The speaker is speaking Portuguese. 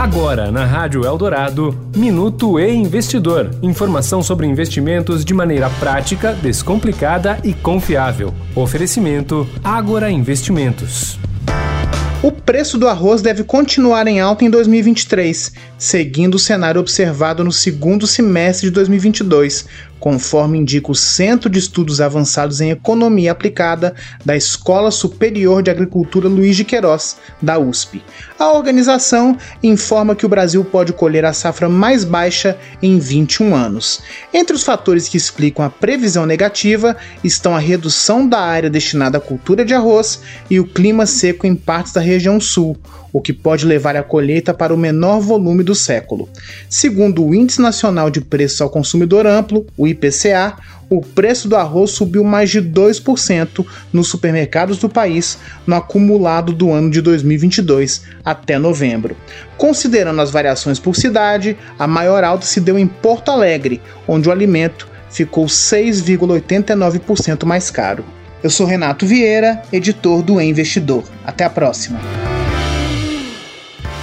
Agora, na Rádio Eldorado, Minuto e Investidor. Informação sobre investimentos de maneira prática, descomplicada e confiável. Oferecimento Agora Investimentos. O preço do arroz deve continuar em alta em 2023, seguindo o cenário observado no segundo semestre de 2022, conforme indica o Centro de Estudos Avançados em Economia Aplicada da Escola Superior de Agricultura Luiz de Queiroz, da USP. A organização informa que o Brasil pode colher a safra mais baixa em 21 anos. Entre os fatores que explicam a previsão negativa estão a redução da área destinada à cultura de arroz e o clima seco em partes da região sul, o que pode levar a colheita para o menor volume do século. Segundo o Índice Nacional de Preços ao Consumidor Amplo, o IPCA, o preço do arroz subiu mais de 2% nos supermercados do país no acumulado do ano de 2022 até novembro. Considerando as variações por cidade, a maior alta se deu em Porto Alegre, onde o alimento ficou 6,89% mais caro. Eu sou Renato Vieira, editor do e Investidor. Até a próxima.